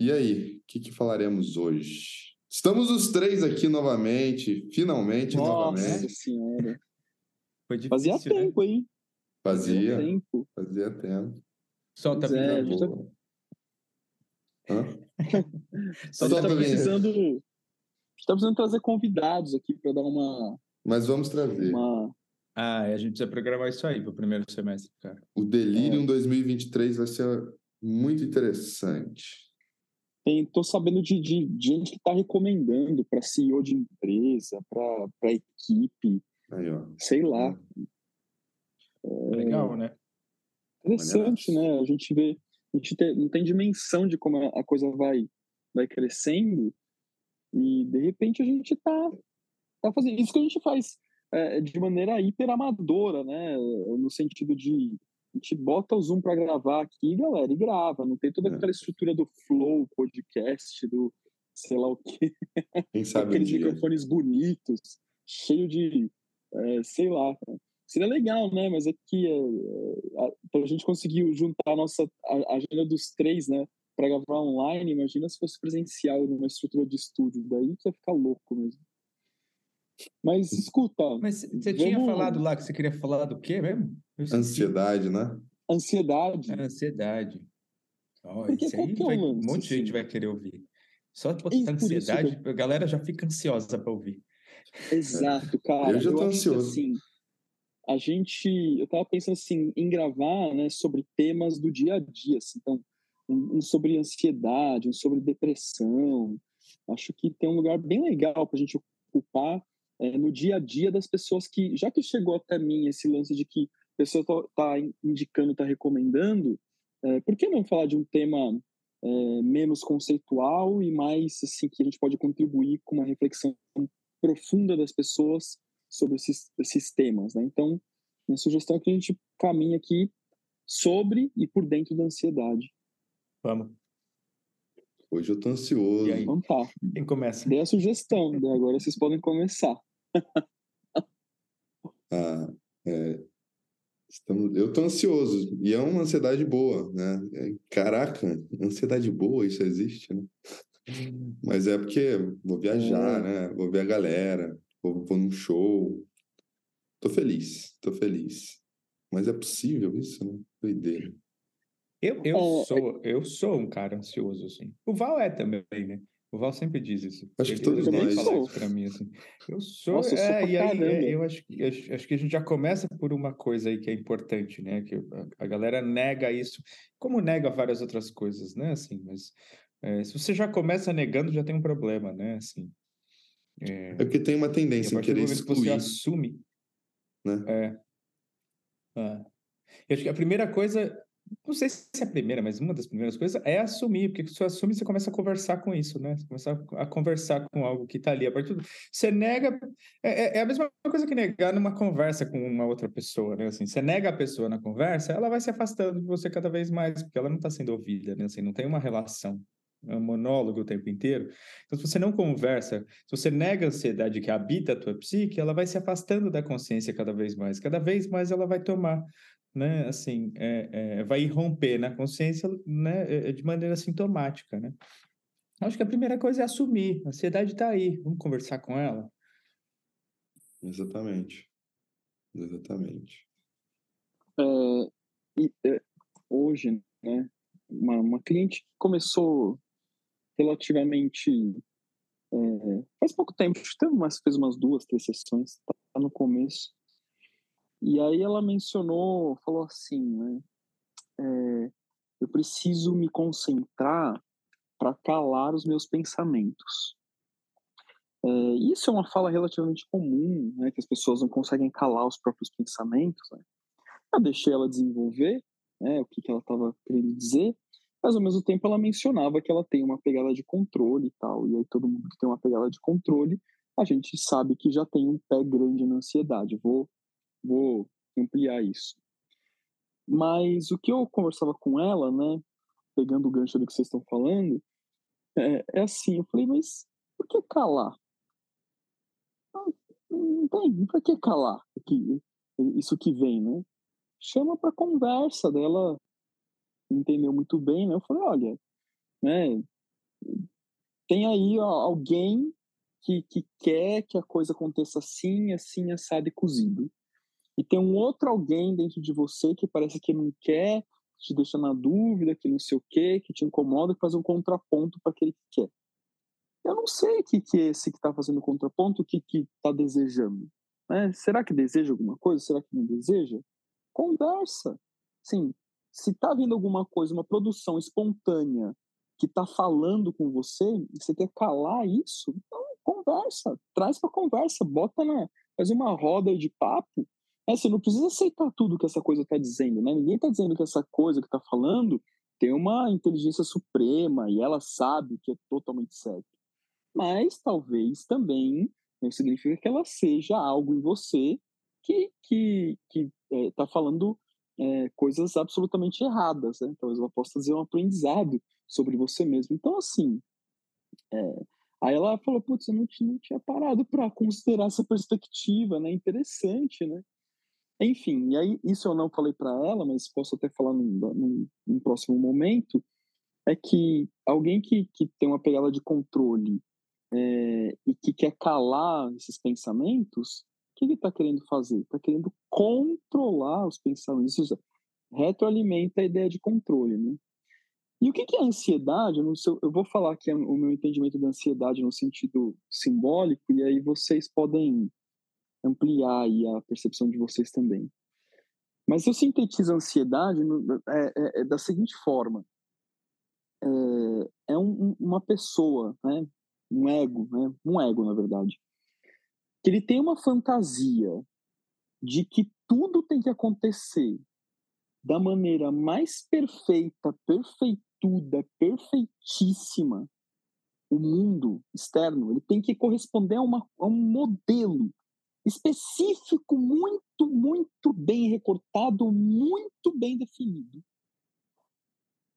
E aí, o que, que falaremos hoje? Estamos os três aqui novamente, finalmente Nossa novamente. senhora. Foi difícil, Fazia né? tempo, hein? Fazia, tempo. fazia tempo. Solta a é, Solta tá precisando. A gente tá precisando trazer convidados aqui para dar uma. Mas vamos trazer. uma... Ah, a gente precisa programar isso aí pro primeiro semestre, cara. O É. Delirium 2023 vai ser muito interessante. Tô sabendo de, de, de gente que tá recomendando para CEO de empresa, para equipe, Aí, ó. sei lá. Legal, né? Interessante, né? A gente vê, a gente tem, não tem dimensão de como a coisa vai, vai crescendo e de repente a gente tá, tá fazendo isso que a gente faz é, de maneira hiper amadora, né? No sentido de a gente bota o Zoom para gravar aqui, galera, e grava. Não tem toda É. aquela estrutura do flow, podcast, do sei lá o que, Quem sabe um aqueles dia. microfones bonitos, cheio de, é, sei lá. Seria legal, né? Mas aqui, é, é, para a gente conseguir juntar a nossa a, a agenda dos três, né? Para gravar online, imagina se fosse presencial numa estrutura de estúdio. Daí que ia ficar louco mesmo. Mas escuta, Mas você tinha Vamos- falado lá que você queria falar do quê mesmo? Eu. Ansiedade, né? ansiedade. É, Ansiedade. Ó, Porque isso aí é vai- um monte de gente vai querer ouvir. Só botar isso que ansiedade, a galera já fica ansiosa para ouvir. Exato, cara. Eu já tô que, ansioso. assim, a gente, eu tava pensando assim em gravar, né, sobre temas do dia a dia, assim, então um, um sobre ansiedade, um sobre depressão. Acho que tem um lugar bem legal para a gente ocupar é, no dia a dia das pessoas que, já que chegou até mim esse lance de que a pessoa tá, tá indicando, tá recomendando, é, por que não falar de um tema é, menos conceitual e mais assim que a gente pode contribuir com uma reflexão profunda das pessoas sobre esses, esses temas, né? Então, minha sugestão é que a gente caminhe aqui sobre e por dentro da ansiedade. Vamos. Hoje eu tô ansioso. E aí? Então tá, Quem começa? dei a sugestão, né? agora vocês podem começar. Ah, é, estamos- eu tô ansioso. E é uma ansiedade boa, né? É, Caraca, ansiedade boa, isso existe, né? Mas é porque vou viajar, né? Vou ver a galera, vou, vou num show. Tô feliz, tô feliz. Mas é possível isso, né? Doideira. Eu, eu, É, sou, eu sou um cara ansioso, assim. O Val é também, né? O Val sempre diz isso. Acho que todos nós. isso pra mim, assim. Eu sou, Nossa, eu sou é, e aí, é, eu acho, que- acho, acho que a gente já começa por uma coisa aí que é importante, né? Que a, a galera nega isso, como nega várias outras coisas, né? Assim, mas é, se você já começa negando, já tem um problema, né? Assim, É porque tem uma tendência em querer momento que você excluir, assume, né? é. É. Eu acho que a primeira coisa, não sei se é a primeira, mas uma das primeiras coisas é assumir, porque se você assume, você começa a conversar com isso, né? Você começa a conversar com algo que está ali. A partir do... Você nega, é, é- é a mesma coisa que negar numa conversa com uma outra pessoa, né? Assim, você nega a pessoa na conversa, ela vai se afastando de você cada vez mais, porque ela não está sendo ouvida, né? Assim, não tem uma relação. É um monólogo o tempo inteiro. Então, se você não conversa, se você nega a ansiedade que habita a tua psique, ela vai se afastando da consciência cada vez mais. Cada vez mais ela vai tomar, né? Assim, é, é, vai irromper na consciência, né? é, De maneira sintomática, né? Acho que a primeira coisa é assumir. A ansiedade está aí. Vamos conversar com ela. Exatamente. Exatamente. É, e, é, hoje, né, uma, uma cliente começou relativamente é, faz pouco tempo, acho que umas, fez umas duas, três sessões, tá no começo. E aí ela mencionou, falou assim, né, é, eu preciso me concentrar para calar os meus pensamentos. É, isso é uma fala relativamente comum, né, que as pessoas não conseguem calar os próprios pensamentos. Né? Eu deixei ela desenvolver né, o que, que ela estava querendo dizer, mas ao mesmo tempo ela mencionava que ela tem uma pegada de controle e tal. E aí todo mundo que tem uma pegada de controle, a gente sabe que já tem um pé grande na ansiedade. Vou, vou ampliar isso. Mas o que eu conversava com ela, né, pegando o gancho do que vocês estão falando, é, é assim, eu falei, mas por que calar? Não tem, pra que calar? Isso que vem, né? Chama para conversa dela, entendeu muito bem, né? Eu falei, olha, né? tem aí alguém que, que quer que a coisa aconteça assim, assim, assado e cozido. E tem um outro alguém dentro de você que parece que não quer, te deixa na dúvida, que não sei o quê, que te incomoda, que faz um contraponto para aquele que quer. Eu não sei o que, que é esse que está fazendo contraponto, o que está desejando. Né? Será que deseja alguma coisa? Será que não deseja? Conversa. Sim, se está vindo alguma coisa, uma produção espontânea que está falando com você, e você quer calar isso, então conversa, traz para conversa, bota na, faz uma roda de papo. É, você não precisa aceitar tudo que essa coisa está dizendo, né? Ninguém está dizendo que essa coisa que está falando tem uma inteligência suprema e ela sabe que é totalmente certo. Mas talvez também não significa que ela seja algo em você que que que está é, falando é, coisas absolutamente erradas, né? Talvez ela possa fazer um aprendizado sobre você mesmo. Então, assim, é, aí ela falou, putz, eu não, não tinha parado para considerar essa perspectiva, né? Interessante, né? Enfim, e aí isso eu não falei para ela, mas posso até falar num, num, num, próximo momento, é que alguém que, que tem uma pegada de controle é, e que quer calar esses pensamentos, o que ele está querendo fazer? Está querendo controlar os pensamentos. Isso retroalimenta a ideia de controle, né? E o que é ansiedade? Eu, sei, eu vou falar aqui o meu entendimento da ansiedade no sentido simbólico, e aí vocês podem ampliar aí a percepção de vocês também. Mas eu sintetizo a ansiedade é, é, é da seguinte forma: é, é um, uma pessoa, né, um ego, né, um ego na verdade, que ele tem uma fantasia de que tudo tem que acontecer da maneira mais perfeita, perfeituda, perfeitíssima, o mundo externo, ele tem que corresponder a, uma, a um modelo específico, muito, muito bem recortado, muito bem definido.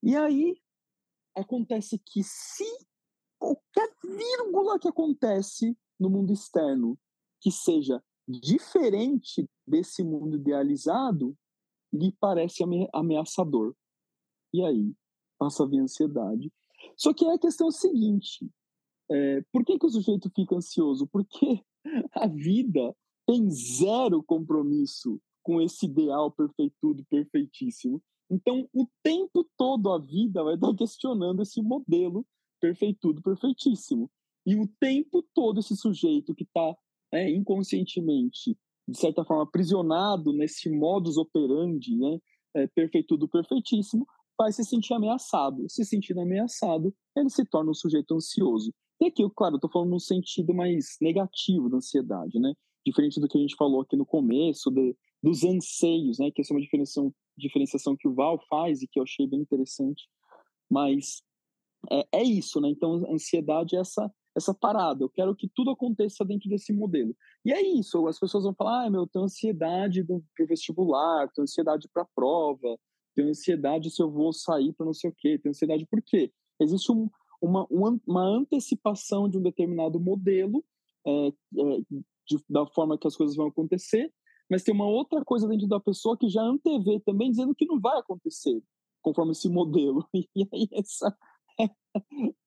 E aí acontece que se qualquer vírgula que acontece no mundo externo que seja diferente desse mundo idealizado, lhe parece ameaçador. E aí passa a vir ansiedade. Só que a questão é a seguinte: é, por que, que o sujeito fica ansioso? Porque a vida tem zero compromisso com esse ideal perfeitudo, perfeitíssimo. Então, o tempo todo a vida vai estar questionando esse modelo perfeitudo, perfeitíssimo. E o tempo todo esse sujeito que está é, inconscientemente, de certa forma, aprisionado nesse modus operandi, né, é, perfeitudo, perfeitíssimo, vai se sentir ameaçado. Se sentindo ameaçado, ele se torna um sujeito ansioso. E aqui, claro, eu estou falando no sentido mais negativo da ansiedade, né? Diferente do que a gente falou aqui no começo, de, dos anseios, né? Que essa é uma diferenciação, diferenciação que o Val faz e que eu achei bem interessante. Mas é, é isso, né? Então, a ansiedade é essa, essa parada. Eu quero que tudo aconteça dentro desse modelo. E é isso. As pessoas vão falar, ah, meu, eu tenho ansiedade para o vestibular, tenho ansiedade para a prova, tenho ansiedade se eu vou sair para não sei o quê, tenho ansiedade por quê? Existe um, uma, uma antecipação de um determinado modelo é, é, de, da forma que as coisas vão acontecer, mas tem uma outra coisa dentro da pessoa que já antevê também dizendo que não vai acontecer conforme esse modelo. E aí essa,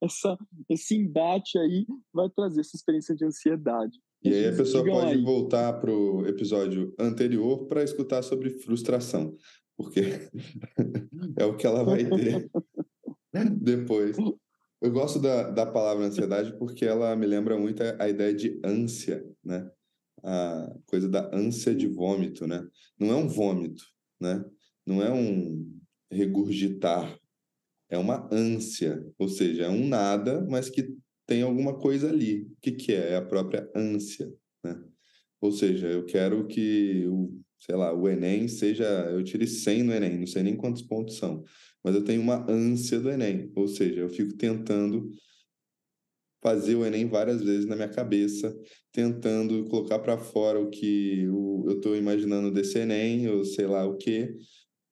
essa, esse embate aí vai trazer essa experiência de ansiedade. E aí a pessoa pode aí. voltar para o episódio anterior para escutar sobre frustração, porque é o que ela vai ter depois. Eu gosto da, da palavra ansiedade porque ela me lembra muito a, ideia de ânsia, né? A coisa da ânsia de vômito, né? Não é um vômito, né? Não é um regurgitar, é uma ânsia, ou seja, é um nada, mas que tem alguma coisa ali. O que, que é? É a própria ânsia, né? Ou seja, eu quero que o, sei lá, o Enem seja, eu tire 100 no Enem, não sei nem quantos pontos são, mas eu tenho uma ânsia do Enem, ou seja, eu fico tentando fazer o Enem várias vezes na minha cabeça, tentando colocar para fora o que eu estou imaginando desse Enem, ou sei lá o que,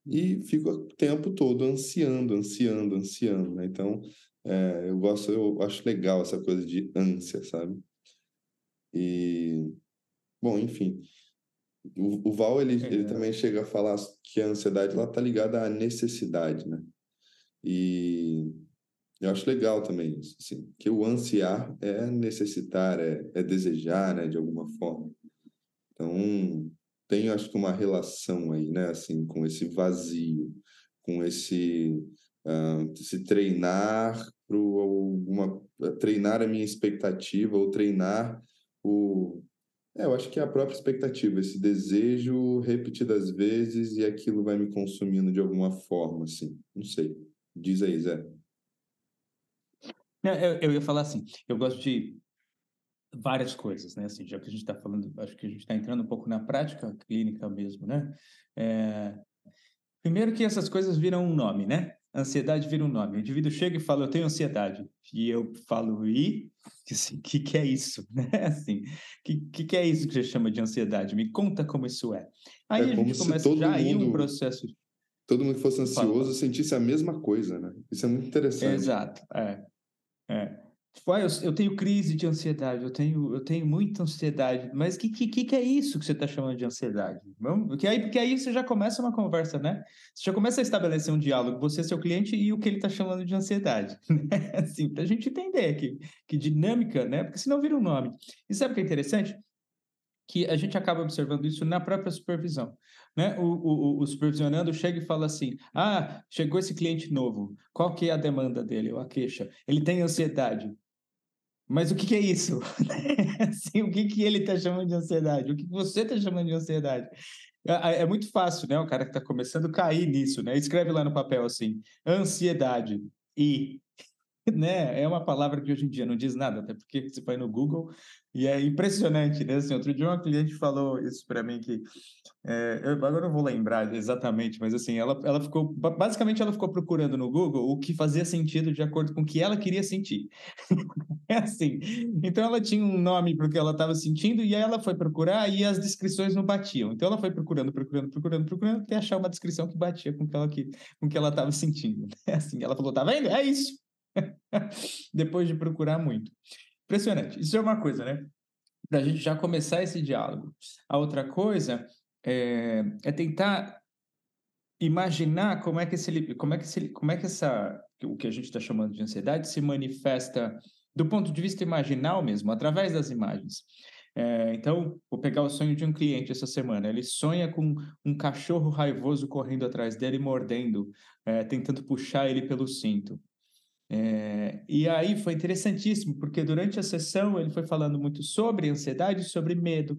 e fico o tempo todo ansiando, ansiando, ansiando. Né? Então, é, eu gosto, eu acho legal essa coisa de ânsia, sabe? E, bom, enfim. O, o Val, ele, ele também chega a falar que a ansiedade ela tá ligada à necessidade, né? E, Eu acho legal também isso, assim, que o ansiar é necessitar, é, é desejar, né, de alguma forma. Então, tem, acho que, uma relação aí, né, assim, com esse vazio, com esse, uh, se treinar para alguma, treinar a minha expectativa ou treinar o, é, eu acho que é a própria expectativa, esse desejo repetidas vezes e aquilo vai me consumindo de alguma forma, assim. Não sei. Diz aí, Zé. Eu, eu ia falar assim, eu gosto de várias coisas, né? Assim, já que a gente está falando, acho que a gente está entrando um pouco na prática clínica mesmo, né? É... Primeiro que essas coisas viram um nome, né? Ansiedade vira um nome. O indivíduo chega e fala, eu tenho ansiedade. E eu falo, e? Assim, que que é isso? Né? Assim, que, que que é isso que você chama de ansiedade? Me conta como isso é. Aí é a gente começa já aí um processo... Todo mundo que fosse ansioso fala. sentisse a mesma coisa, né? Isso é muito interessante. Exato, é. é. Tipo, ah, eu, eu, tenho crise de ansiedade, eu tenho, eu tenho muita ansiedade. Mas o que, que, que é isso que você está chamando de ansiedade? Porque aí, porque aí você já começa uma conversa, né? Você já começa a estabelecer um diálogo, você, seu cliente, e o que ele está chamando de ansiedade. Né? Assim, para a gente entender que, que dinâmica, né? Porque senão vira um nome. E sabe o que é interessante? Que a gente acaba observando isso na própria supervisão. Né? O, o, o, supervisionando chega e fala assim: ah, chegou esse cliente novo, qual que é a demanda dele, ou a queixa? Ele tem ansiedade. Mas o que, que é isso? assim, o que, que ele está chamando de ansiedade? O que, que você está chamando de ansiedade? É, é, muito fácil, né? O cara que está começando cair nisso, né? Escreve lá no papel assim: ansiedade e. Né? É uma palavra que hoje em dia não diz nada, até porque você vai no Google e é impressionante, né? Assim, outro dia uma cliente falou isso para mim que é, eu agora não vou lembrar exatamente, mas assim, ela, ela ficou basicamente ela ficou procurando no Google o que fazia sentido de acordo com o que ela queria sentir. é assim. Então ela tinha um nome para o que ela estava sentindo e aí ela foi procurar e as descrições não batiam. Então ela foi procurando, procurando, procurando, procurando até achar uma descrição que batia com o que ela com que ela estava sentindo. É assim, ela falou: "Tá vendo? É isso". Depois de procurar muito. Impressionante. Isso é uma coisa, né? Para a gente já começar esse diálogo. A outra coisa é, é tentar imaginar como é que esse, como é que esse, como é que essa o que a gente está chamando de ansiedade se manifesta do ponto de vista imaginal mesmo, através das imagens. É, então, vou pegar o sonho de um cliente essa semana. Ele sonha com um cachorro raivoso correndo atrás dele, mordendo, é, tentando puxar ele pelo cinto. É, e aí foi interessantíssimo, porque durante a sessão ele foi falando muito sobre ansiedade e sobre medo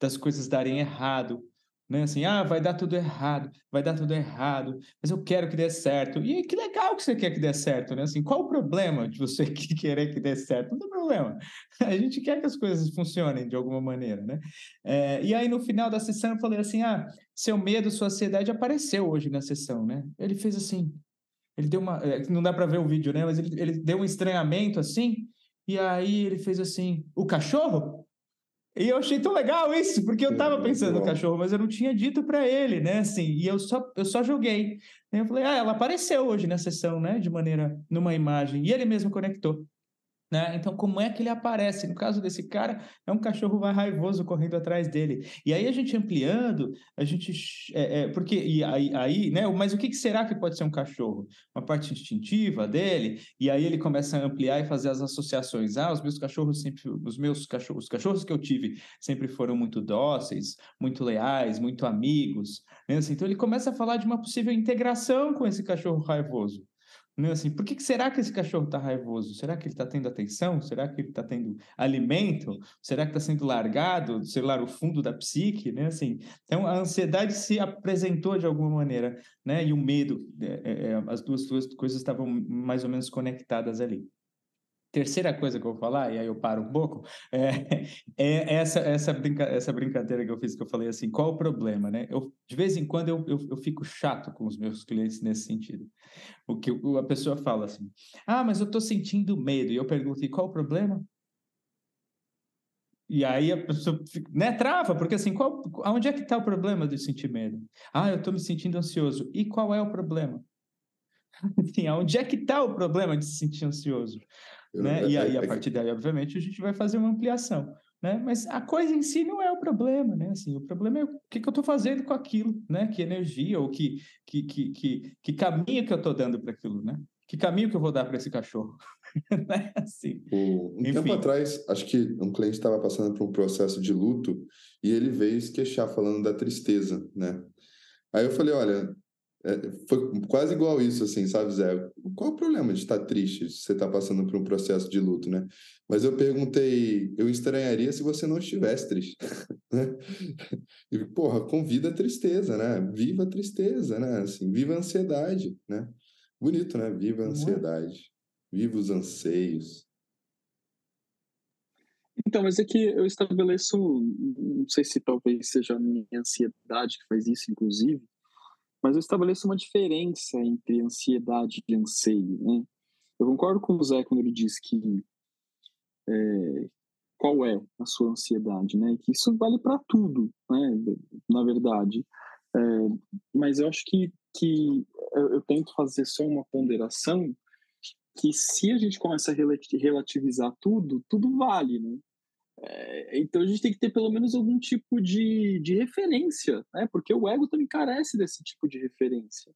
das coisas darem errado. Né? Assim, ah, vai dar tudo errado, vai dar tudo errado, mas eu quero que dê certo. E que legal que você quer que dê certo, né? Assim, qual o problema de você querer que dê certo? Não tem problema. A gente quer que as coisas funcionem de alguma maneira, né? É, e aí, no final da sessão, eu falei assim, ah, seu medo, sua ansiedade apareceu hoje na sessão, né? Ele fez assim, ele deu uma. É, não dá para ver o vídeo, né? Mas ele, ele deu um estranhamento assim. E aí ele fez assim: o cachorro? E eu achei tão legal isso, porque eu estava pensando no cachorro, mas eu não tinha dito para ele, né? Assim, e eu só, eu só joguei. Eu falei, ah, ela apareceu hoje na sessão, né? De maneira, numa imagem. E ele mesmo conectou. Né? Então, como é que ele aparece? No caso desse cara, é um cachorro vai raivoso correndo atrás dele. E aí a gente ampliando, a gente. É, é, porque, e aí, aí, né? Mas o que, que será que pode ser um cachorro? Uma parte instintiva dele, e aí ele começa a ampliar e fazer as associações. Ah, os meus cachorros sempre. Os meus cachorros, os cachorros que eu tive sempre foram muito dóceis, muito leais, muito amigos. Né? Assim, então ele começa a falar de uma possível integração com esse cachorro raivoso. Né? Assim, por que, que será que esse cachorro está raivoso? Será que ele está tendo atenção? Será que ele está tendo alimento? Será que está sendo largado, sei lá, o fundo da psique? Né? Assim, então, a ansiedade se apresentou de alguma maneira, né? e o medo, é, é, as duas, duas coisas estavam mais ou menos conectadas ali. Terceira coisa que eu vou falar, e aí eu paro um pouco, é, é essa, essa, brinca, essa brincadeira que eu fiz, que eu falei assim, qual o problema, né? Eu, de vez em quando eu, eu, eu fico chato com os meus clientes nesse sentido. O que a pessoa fala assim, ah, mas eu estou sentindo medo. E eu pergunto, e qual o problema? E aí a pessoa né, trava, porque assim, qual, onde é que está o problema de sentir medo? Ah, eu estou me sentindo ansioso. E qual é o problema? Assim, onde é que está o problema de se sentir ansioso? Né? E aí, a partir daí, obviamente, a gente vai fazer uma ampliação. Né? Mas a coisa em si não é o problema, né? Assim, o problema é o que, que eu estou fazendo com aquilo, né? Que energia ou que, que, que, que, que caminho que eu estou dando para aquilo, né? que caminho que eu vou dar para esse cachorro? é assim. um Enfim. tempo atrás, acho que um cliente estava passando por um processo de luto e ele veio se queixar falando da tristeza, né? Aí eu falei, olha, é, foi quase igual isso, assim, sabe, Zé? Qual o problema de estar triste se você está passando por um processo de luto, né? Mas eu perguntei, eu estranharia se você não estivesse triste, né? E, porra, convida a tristeza, né? Viva a tristeza, né? Assim, viva a ansiedade, né? Bonito, né? Viva a é? ansiedade, viva os anseios. Então, mas é que eu estabeleço, não sei se talvez seja a minha ansiedade que faz isso, inclusive, mas eu estabeleço uma diferença entre ansiedade e anseio, né? Eu concordo com o Zé quando ele diz que é, qual é a sua ansiedade, né? Que isso vale para tudo, né? Na verdade, é, mas eu acho que que eu, eu tento fazer só uma ponderação que se a gente começa a relativizar tudo, tudo vale, né? É, então a gente tem que ter pelo menos algum tipo de, de referência, né? Porque o ego também carece desse tipo de referência.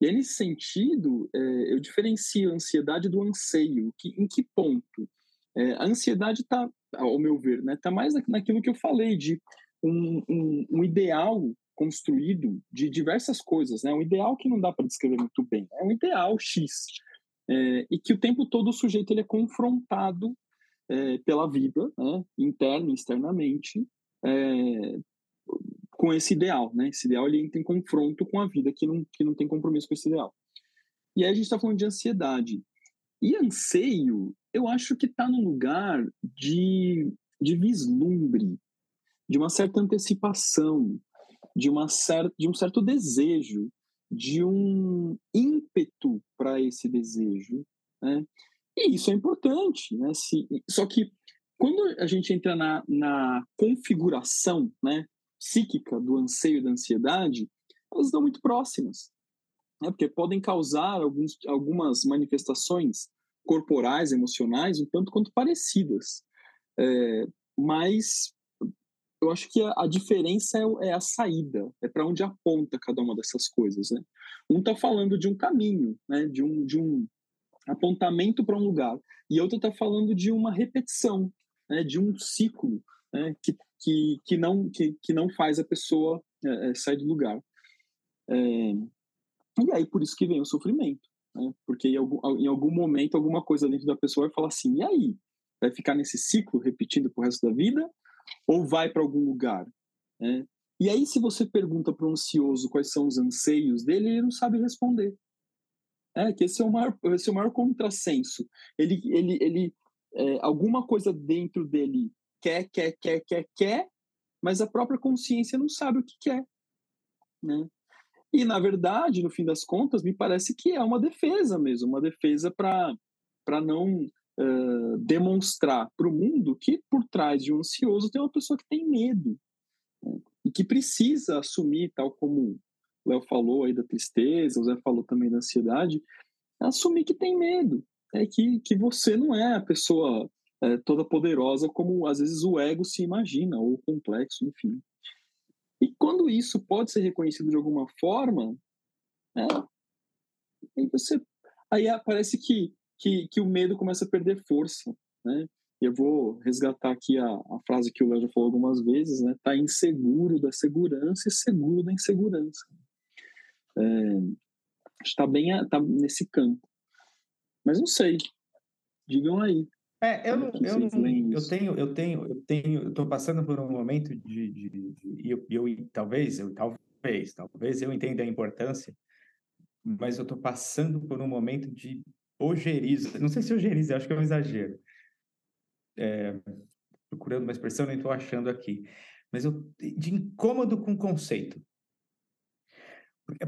E aí, nesse sentido, é, eu diferencio a ansiedade do anseio. Que, em que ponto? É, a ansiedade está, ao meu ver, né, tá mais naquilo que eu falei, de um, um, um ideal construído de diversas coisas, né? Um ideal que não dá para descrever muito bem. É um ideal X. É, e que o tempo todo o sujeito ele é confrontado é, pela vida, né, interna e externamente, é, com esse ideal, né? Esse ideal ele entra em confronto com a vida que não, que não tem compromisso com esse ideal. E aí a gente está falando de ansiedade. E anseio, eu acho que está no lugar de, de vislumbre, de uma certa antecipação, de, uma cer de um certo desejo, de um ímpeto para esse desejo. Né? E isso é importante, né? Se, só que quando a gente entra na, na configuração né, psíquica do anseio e da ansiedade, elas estão muito próximas, né? porque podem causar alguns, algumas manifestações corporais, emocionais, um tanto quanto parecidas. É, mas eu acho que a, a diferença é, é, a saída, é para onde aponta cada uma dessas coisas. Né? Um está falando de um caminho, né? de, um, de um apontamento para um lugar. E outra está falando de uma repetição, né, de um ciclo né, que, que, que, não, que, que não faz a pessoa é, é, sair do lugar. É, e aí, por isso que vem o sofrimento. Né, porque em algum, em algum momento, alguma coisa dentro da pessoa vai falar assim: e aí? Vai ficar nesse ciclo repetindo pro resto da vida? Ou vai para algum lugar? Né? E aí, se você pergunta para um ansioso quais são os anseios dele, ele não sabe responder. É, que esse é o maior, esse é o maior contrassenso. Ele, ele, ele é, alguma coisa dentro dele quer, quer, quer, quer, quer, mas a própria consciência não sabe o que quer. Né? E, na verdade, no fim das contas, me parece que é uma defesa mesmo uma defesa para não uh, demonstrar para o mundo que por trás de um ansioso tem uma pessoa que tem medo né? e que precisa assumir, tal como Léo falou aí da tristeza, o Zé falou também da ansiedade, é assumir que tem medo, é que, que você não é a pessoa é, toda poderosa como às vezes o ego se imagina, ou complexo, enfim. E quando isso pode ser reconhecido de alguma forma, é, aí você aí parece que, que, que o medo começa a perder força, né? Eu vou resgatar aqui a, a frase que o Léo já falou algumas vezes, né? Tá inseguro da segurança e seguro da insegurança é, está bem tá nesse campo. Mas não sei. Digam aí. É, eu, não, eu, não, eu tenho, eu tenho, eu tenho, eu tô passando por um momento de, de, de eu, eu, talvez, eu, talvez, talvez eu entenda a importância, mas eu tô passando por um momento de ojeriza, não sei se ojeriza, acho que é um exagero, é, procurando uma expressão, nem estou achando aqui, mas eu, de incômodo com o conceito,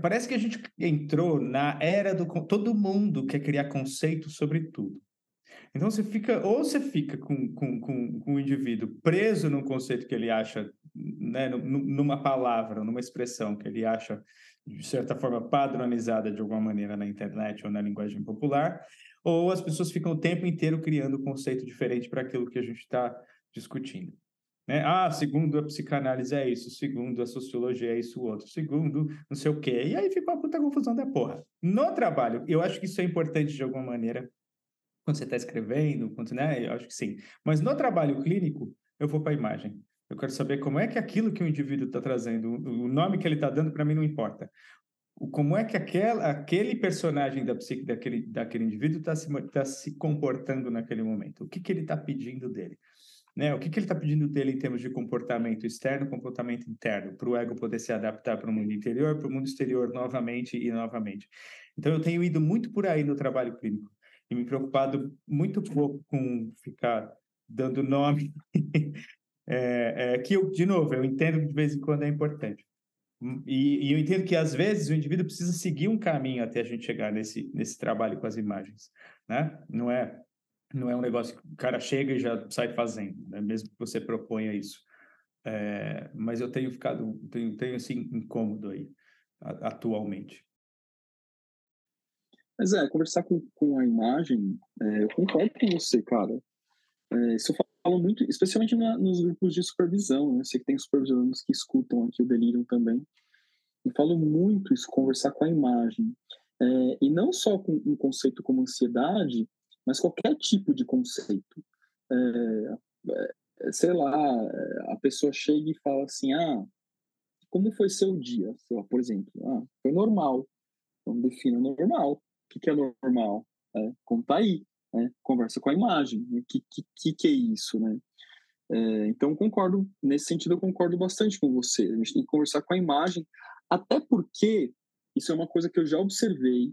Parece que a gente entrou na era do. Todo mundo quer criar conceitos sobre tudo. Então você fica, ou você fica com, com, com, com o indivíduo preso num conceito que ele acha, né, numa palavra, numa expressão que ele acha, de certa forma, padronizada de alguma maneira na internet ou na linguagem popular, ou as pessoas ficam o tempo inteiro criando um conceito diferente para aquilo que a gente está discutindo. Né? Ah, segundo a psicanálise é isso, segundo a sociologia é isso outro, segundo não sei o quê. E aí fica uma puta confusão da porra. No trabalho, eu acho que isso é importante de alguma maneira, quando você está escrevendo, quando, né? Eu acho que sim. Mas no trabalho clínico, eu vou para a imagem. Eu quero saber como é que aquilo que o indivíduo está trazendo, o nome que ele está dando, para mim não importa. Como é que aquela, aquele personagem da psique daquele, daquele indivíduo está se, tá se comportando naquele momento? O que, que ele está pedindo dele? Né? O que, que ele está pedindo dele em termos de comportamento externo, comportamento interno, para o ego poder se adaptar para o mundo interior, para o mundo exterior novamente e novamente. Então, eu tenho ido muito por aí no trabalho clínico e me preocupado muito pouco com ficar dando nome, é, é, que eu, de novo, eu entendo que de vez em quando é importante. E, e, eu entendo que às vezes o indivíduo precisa seguir um caminho até a gente chegar nesse, nesse trabalho com as imagens, né? Não é não é um negócio que o cara chega e já sai fazendo, né? mesmo que você proponha isso. É, mas eu tenho ficado, tenho, tenho assim, incômodo aí, atualmente. Mas é, conversar com, com a imagem, é, eu concordo com você, cara. É, isso eu falo muito, especialmente na, nos grupos de supervisão, né? Eu sei que tem supervisionistas que escutam aqui o Delirium também. Eu falo muito isso, conversar com a imagem. É, e não só com um conceito como ansiedade, mas qualquer tipo de conceito. É, sei lá, a pessoa chega e fala assim, ah, como foi seu dia? Lá, por exemplo, ah, foi normal. Então defina normal. O que, que é normal? É, conta aí, né? conversa com a imagem. O né? que, que, que é isso, né? É, então concordo, nesse sentido eu concordo bastante com você. A gente tem que conversar com a imagem, até porque isso é uma coisa que eu já observei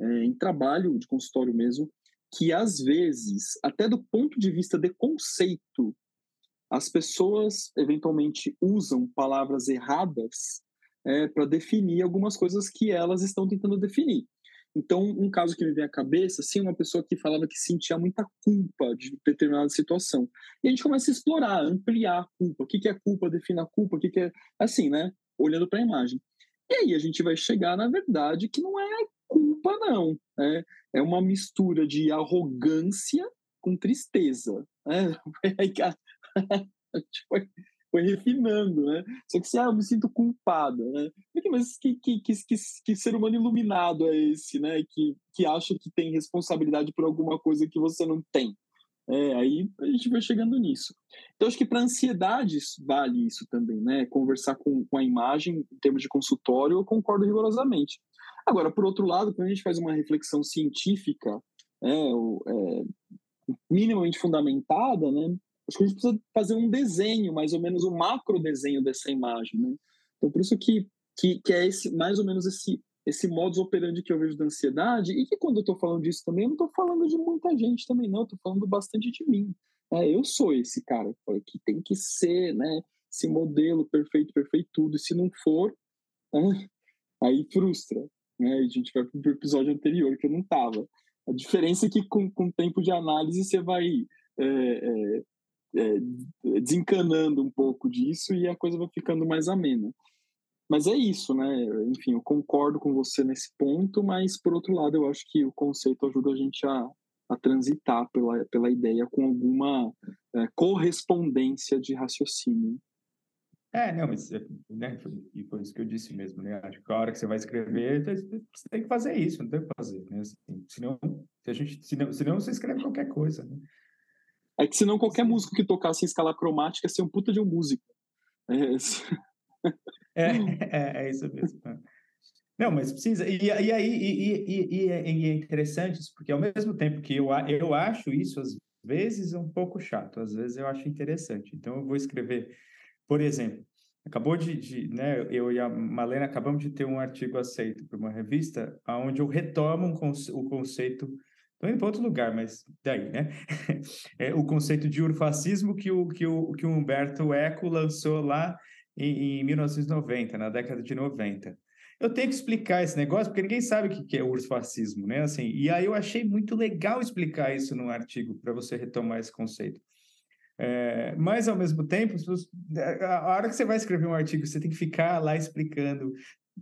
é, em trabalho de consultório mesmo, que às vezes, até do ponto de vista de conceito, as pessoas eventualmente usam palavras erradas é, para definir algumas coisas que elas estão tentando definir. Então, um caso que me vem à cabeça, assim, uma pessoa que falava que sentia muita culpa de determinada situação. E a gente começa a explorar, ampliar a culpa. O que é culpa? Defina a culpa. O que é. Assim, né? Olhando para a imagem. E aí a gente vai chegar, na verdade, que não é culpa, não. Né? É uma mistura de arrogância com tristeza. Né? foi, foi refinando, né? Só que se ah, eu me sinto culpada, né? Mas que, que, que, que, que ser humano iluminado é esse, né? Que, que acha que tem responsabilidade por alguma coisa que você não tem. É, aí a gente vai chegando nisso. Então, acho que para ansiedade vale isso também, né? Conversar com, com a imagem em termos de consultório, eu concordo rigorosamente. Agora, por outro lado, quando a gente faz uma reflexão científica é, é, minimamente fundamentada, né? Acho que a gente precisa fazer um desenho, mais ou menos um macro desenho dessa imagem, né? Então, por isso que, que, que é esse, mais ou menos esse esse modus operandi que eu vejo da ansiedade, e que quando eu estou falando disso também, eu não estou falando de muita gente também, não, estou falando bastante de mim. É, eu sou esse cara que tem que ser, né, esse modelo perfeito, perfeito, tudo, e se não for, aí frustra. Né, a gente vai para o episódio anterior, que eu não estava. A diferença é que com, com tempo de análise você vai é, é, é, desencanando um pouco disso e a coisa vai ficando mais amena. Mas é isso, né? Enfim, eu concordo com você nesse ponto, mas por outro lado, eu acho que o conceito ajuda a gente a, a transitar pela, pela ideia com alguma é, correspondência de raciocínio. É, não, mas é, né, e foi isso que eu disse mesmo, né? Acho que a hora que você vai escrever, você tem que fazer isso, não tem o que fazer, né? Assim, senão, se a gente, senão, senão você escreve qualquer coisa, né? É que senão qualquer músico que tocasse em escala cromática ia ser um puta de um músico. É isso. É, é, é isso mesmo. É. Não, mas precisa. E, e aí, e, e, e, é interessante isso, porque ao mesmo tempo que eu, eu acho isso, às vezes, um pouco chato, às vezes eu acho interessante. Então, eu vou escrever, por exemplo, acabou de, de né, eu e a Malena acabamos de ter um artigo aceito por uma revista, onde eu retomo um conce, o conceito. Estou indo para outro lugar, mas daí, né? É o conceito de urfascismo que o, que o, que o Humberto Eco lançou lá em, em 1990, na década de 90. Eu tenho que explicar esse negócio, porque ninguém sabe o que é urso-fascismo, né? Assim, e aí eu achei muito legal explicar isso no artigo, para você retomar esse conceito. É, mas, ao mesmo tempo, a hora que você vai escrever um artigo, você tem que ficar lá explicando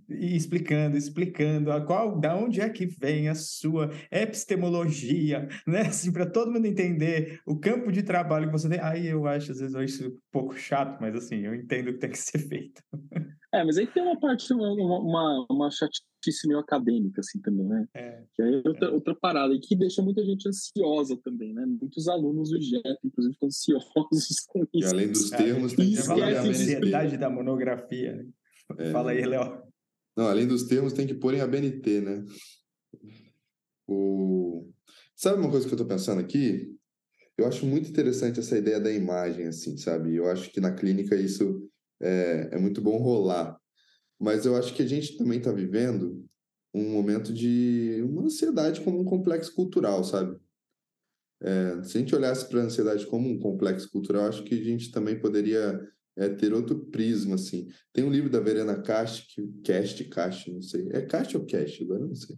e explicando, explicando a qual, da onde é que vem a sua epistemologia, né? Assim, para todo mundo entender o campo de trabalho que você tem. Aí eu acho, às vezes, acho um pouco chato, mas assim, eu entendo que tem que ser feito. É, mas aí tem uma parte, uma, uma, uma chatice meio acadêmica, assim, também, né? É, que aí é outra, é. outra parada, e que deixa muita gente ansiosa também, né? Muitos alunos do JET, inclusive, ficam ansiosos com isso. E além dos termos, tem que falar a ansiedade da monografia. Né? É. Fala aí, Léo. Não, além dos termos, tem que pôr em ABNT, né? O... Sabe uma coisa que eu estou pensando aqui? Eu acho muito interessante essa ideia da imagem, assim, sabe? Eu acho que na clínica isso é, é muito bom rolar. Mas eu acho que a gente também está vivendo um momento de uma ansiedade como um complexo cultural, sabe? É, se a gente olhasse para a ansiedade como um complexo cultural, acho que a gente também poderia é ter outro prisma, assim. Tem um livro da Verena Cast, que, Cast, Cast, não sei. É Cast ou Cast? Agora não sei.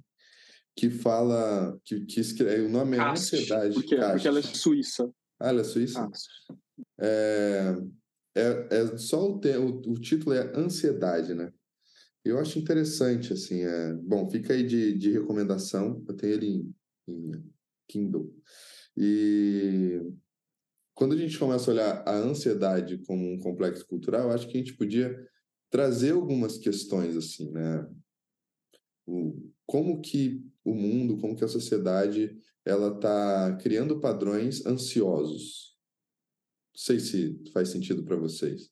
Que fala, que, que escreve, o nome é Cast, Ansiedade. Porque, Cast. porque ela é suíça. Ah, ela é suíça? É, é, é só o, te, o, o título é Ansiedade, né? Eu acho interessante, assim, é... Bom, fica aí de, de recomendação, eu tenho ele em, em Kindle. E quando a gente começa a olhar a ansiedade como um complexo cultural, acho que a gente podia trazer algumas questões assim, né? O, como que o mundo, como que a sociedade, ela está criando padrões ansiosos. Não sei se faz sentido para vocês.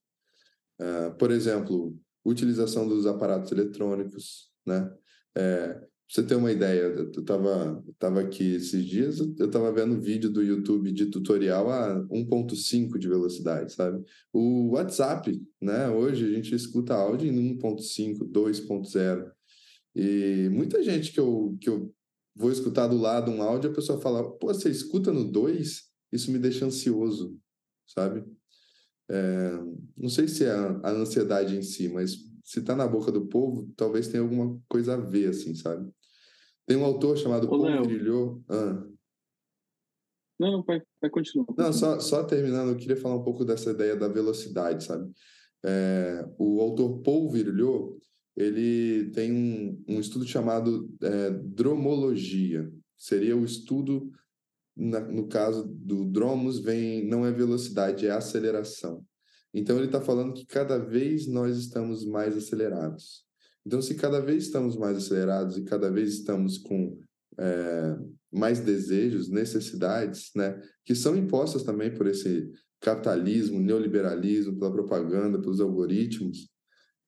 Uh, por exemplo, utilização dos aparatos eletrônicos, né? É, você ter uma ideia, eu estava tava aqui esses dias, eu estava vendo vídeo do YouTube de tutorial a 1.5 de velocidade, sabe? O WhatsApp, né? Hoje a gente escuta áudio em 1.5, 2.0. E muita gente que eu, que eu vou escutar do lado um áudio, a pessoa fala, pô, você escuta no 2? Isso me deixa ansioso, sabe? É, não sei se é a, a ansiedade em si, mas se está na boca do povo, talvez tenha alguma coisa a ver, assim, sabe? Tem um autor chamado Ô, Paul Virilhot. Ah. Não, vai, vai continuar. Não, só, só terminando, eu queria falar um pouco dessa ideia da velocidade, sabe? É, o autor Paul Virilhot, ele tem um, um estudo chamado é, dromologia. Seria o estudo, na, no caso do dromos, vem, não é velocidade, é aceleração. Então ele está falando que cada vez nós estamos mais acelerados. Então, se cada vez estamos mais acelerados e cada vez estamos com é, mais desejos, necessidades, né, que são impostas também por esse capitalismo, neoliberalismo, pela propaganda, pelos algoritmos,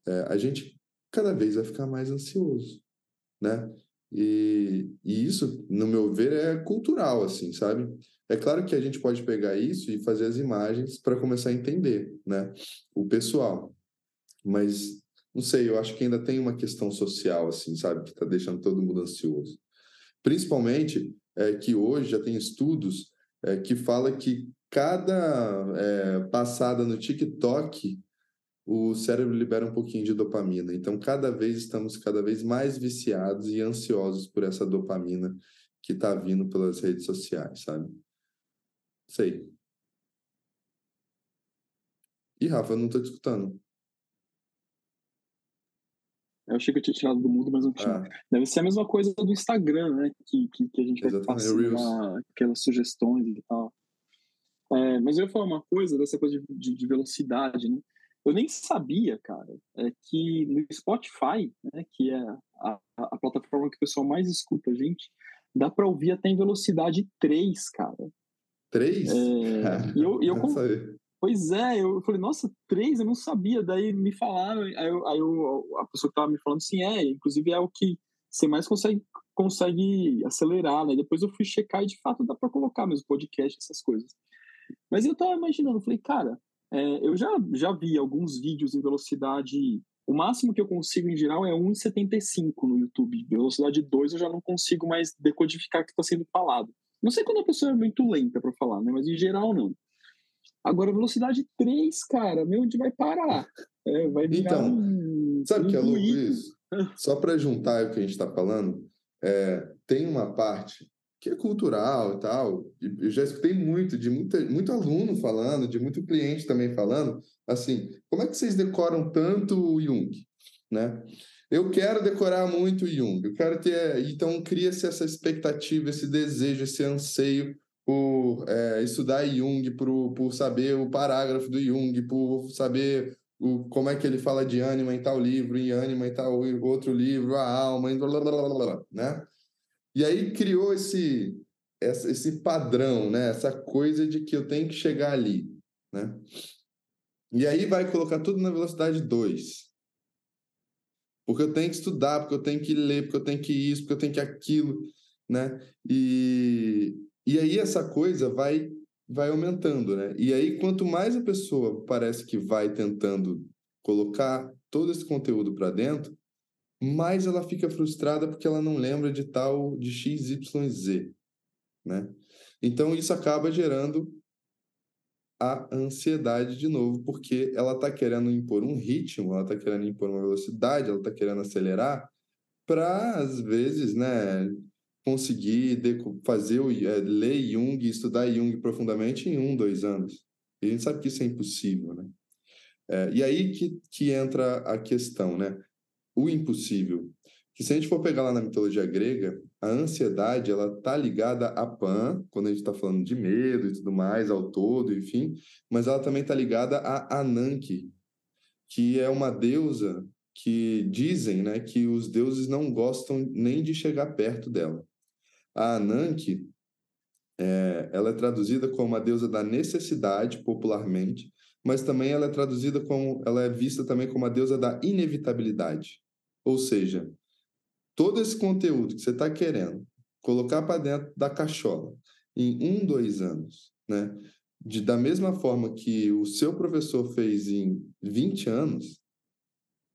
é, a gente cada vez vai ficar mais ansioso, né? E, e isso, no meu ver, é cultural, assim, sabe? É claro que a gente pode pegar isso e fazer as imagens para começar a entender, né? O pessoal. Mas não sei, eu acho que ainda tem uma questão social, assim, sabe, que está deixando todo mundo ansioso. Principalmente é, que hoje já tem estudos é, que fala que cada é, passada no TikTok o cérebro libera um pouquinho de dopamina. Então, cada vez estamos cada vez mais viciados e ansiosos por essa dopamina que está vindo pelas redes sociais, sabe? Sei. E Rafa, eu não estou te escutando. Eu achei que eu tinha tirado do mundo, mas não tinha. Ah. Deve ser a mesma coisa do Instagram, né? Que, que, que a gente vai passando aquelas sugestões e tal. É, mas eu ia falar uma coisa dessa coisa de, de, de velocidade, né? Eu nem sabia, cara, é que no Spotify, né, que é a, a, plataforma que o pessoal mais escuta a gente, dá para ouvir até em velocidade 3, cara. 3? É, e eu, eu, Pois é, eu falei, nossa, três, eu não sabia. Daí me falaram, aí, eu, aí eu, a pessoa que tava me falando assim, é, inclusive é o que você mais consegue, consegue acelerar, né? Depois eu fui checar e de fato dá para colocar mesmo podcast, essas coisas. Mas eu tava imaginando, falei, cara, é, eu já, já vi alguns vídeos em velocidade. O máximo que eu consigo em geral é 1,75 no YouTube. Velocidade 2 eu já não consigo mais decodificar o que está sendo falado. Não sei quando a pessoa é muito lenta para falar, né? Mas em geral não. Agora, velocidade 3, cara, meu, onde vai parar? É, vai virar então, um, sabe o um que é louco isso? Só para juntar o que a gente está falando, é, tem uma parte que é cultural e tal. Eu já escutei muito, de muita, muito aluno falando, de muito cliente também falando, assim, como é que vocês decoram tanto o Jung, né? eu quero decorar muito Jung, eu quero ter. Então, cria-se essa expectativa, esse desejo, esse anseio por é, estudar Jung, por, por saber o parágrafo do Jung, por saber o, como é que ele fala de ânima em tal livro, e ânima em tal outro livro, a alma, e blá, blá, blá, blá, né? E aí criou esse, esse padrão, né? Essa coisa de que eu tenho que chegar ali, né? E aí vai colocar tudo na velocidade 2. Porque eu tenho que estudar, porque eu tenho que ler, porque eu tenho que isso, porque eu tenho que aquilo, né? E, e aí essa coisa vai vai aumentando, né? E aí quanto mais a pessoa parece que vai tentando colocar todo esse conteúdo para dentro, mais ela fica frustrada porque ela não lembra de tal de x, y, z, né? Então isso acaba gerando a ansiedade de novo, porque ela está querendo impor um ritmo, ela está querendo impor uma velocidade, ela está querendo acelerar para às vezes, né, conseguir fazer o, é, ler Jung, estudar Jung profundamente em um, dois anos. E a gente sabe que isso é impossível, né? É, e aí que, que entra a questão, né? O impossível. Que se a gente for pegar lá na mitologia grega, a ansiedade, ela tá ligada a Pan, quando a gente está falando de medo e tudo mais, ao todo, enfim, mas ela também está ligada a Ananke, que é uma deusa que dizem né, que os deuses não gostam nem de chegar perto dela. A Ananke, é, ela é traduzida como a deusa da necessidade, popularmente, mas também ela é traduzida como, ela é vista também como a deusa da inevitabilidade. Ou seja, todo esse conteúdo que você está querendo colocar para dentro da cachola em um, dois anos, né? De, da mesma forma que o seu professor fez em 20 anos,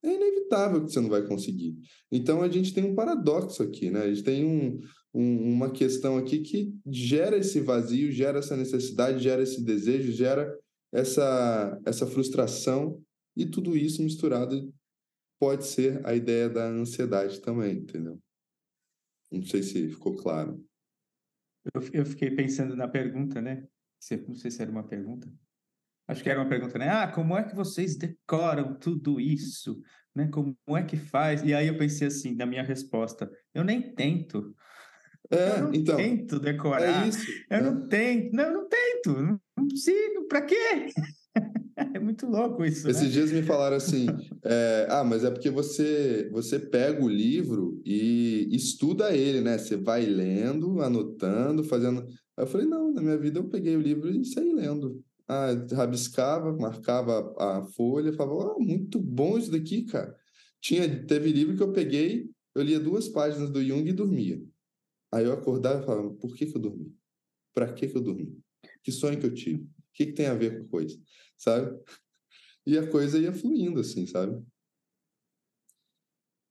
é inevitável que você não vai conseguir. Então, a gente tem um paradoxo aqui, né? A gente tem um, um, uma questão aqui que gera esse vazio, gera essa necessidade, gera esse desejo, gera essa, essa frustração e tudo isso misturado pode ser a ideia da ansiedade também, entendeu? Não sei se ficou claro. Eu, eu fiquei pensando na pergunta, né? Não sei se era uma pergunta. Acho que era uma pergunta, né? Ah, como é que vocês decoram tudo isso? Né? Como é que faz? E aí eu pensei assim, na minha resposta, eu nem tento. É, eu não então. tento decorar. É isso. Eu é. não tento. Não, eu não tento. Não, não preciso. Pra quê? é muito louco isso. Esses né? dias me falaram assim: é, ah, mas é porque você, você pega o livro e estuda ele, né? Você vai lendo, anotando, fazendo. Aí eu falei: não, na minha vida eu peguei o livro e saí lendo. Ah, rabiscava, marcava a folha, falava: oh, muito bom isso daqui, cara. Tinha, teve livro que eu peguei, eu lia duas páginas do Jung e dormia. Aí eu acordava e falava, por que, que eu dormi? Para que, que eu dormi? Que sonho que eu tive? O que, que tem a ver com coisa? Sabe? E a coisa ia fluindo, assim, sabe?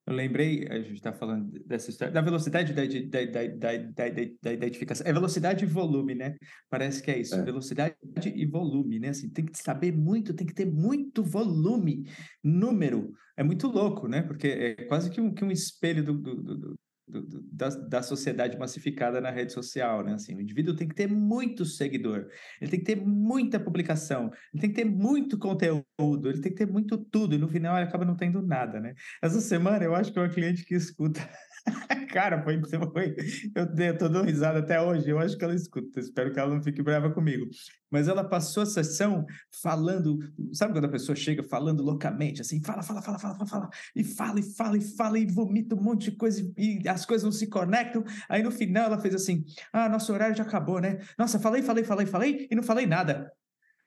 Eu lembrei, a gente está falando dessa história, da velocidade da, da, da, da, identificação. É velocidade e volume, né? Parece que é isso. É. Velocidade e volume, né? Assim, tem que saber muito, tem que ter muito volume, número. É muito louco, né? Porque é quase que um, que um espelho do, do, do do, da, da sociedade massificada na rede social, né? Assim, o indivíduo tem que ter muito seguidor, ele tem que ter muita publicação, ele tem que ter muito conteúdo, ele tem que ter muito tudo, e no final ele acaba não tendo nada, né? Essa semana eu acho que é uma cliente que escuta Cara, foi, foi. Eu, eu tô dando risada até hoje. Eu acho que ela escuta. Espero que ela não fique brava comigo. Mas ela passou a sessão falando. Sabe quando a pessoa chega falando loucamente, assim, fala, fala, fala, fala, fala, fala, e fala, e fala, e fala, e vomita um monte de coisa, e as coisas não se conectam. Aí no final ela fez assim: Ah, nosso horário já acabou, né? Nossa, falei, falei, falei, falei, e não falei nada.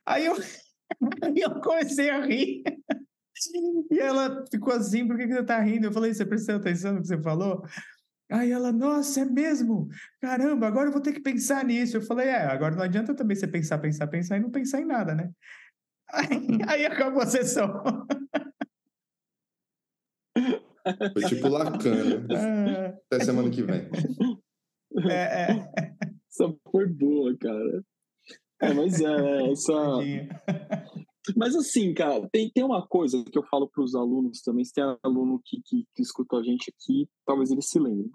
Aí eu, eu comecei a rir. E ela ficou assim, por que, que você tá rindo? Eu falei, você prestou atenção no que você falou? Aí ela, nossa, é mesmo? Caramba, agora eu vou ter que pensar nisso. Eu falei, é, agora não adianta também você pensar, pensar, pensar e não pensar em nada, né? Aí, aí acabou a sessão. Foi tipo Lacan, né? Até semana que vem. É, é. Essa foi boa, cara. É, mas é, essa. Mas assim, cara, tem, tem uma coisa que eu falo para os alunos também, se tem aluno que, que, que escutou a gente aqui, talvez ele se lembre.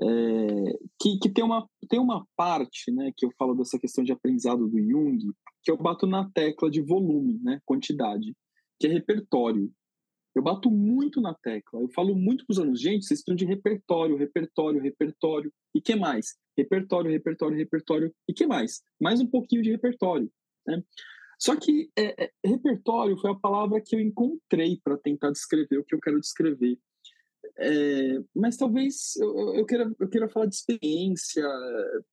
É, que, que tem, uma, tem uma parte né, que eu falo dessa questão de aprendizado do Jung, que eu bato na tecla de volume, né, quantidade, que é repertório. eu bato muito na tecla, eu falo muito para os alunos, gente, vocês estão de repertório, repertório, repertório, e que mais? Repertório, repertório, repertório, e que mais? Mais um pouquinho de repertório, né? Só que é, é, repertório foi a palavra que eu encontrei para tentar descrever o que eu quero descrever. É, mas talvez eu, eu, queira, eu queira falar de experiência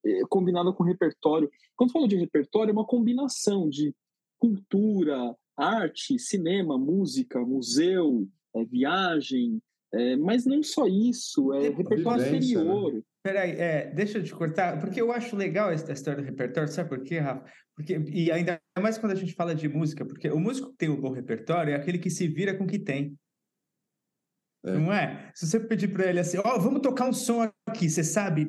é, combinada com repertório. Quando falo de repertório, é uma combinação de cultura, arte, cinema, música, museu, é, viagem, mas não só isso, é, repertório vivência, exterior. Né? Peraí, é, deixa eu te cortar, porque eu acho legal essa história do repertório, sabe por quê, Rafa? Porque, e ainda mais quando a gente fala de música, porque o músico que tem um bom repertório é aquele que se vira com o que tem. É. Não é? Se você pedir para ele assim, ó, oh, vamos tocar um som aqui, você sabe?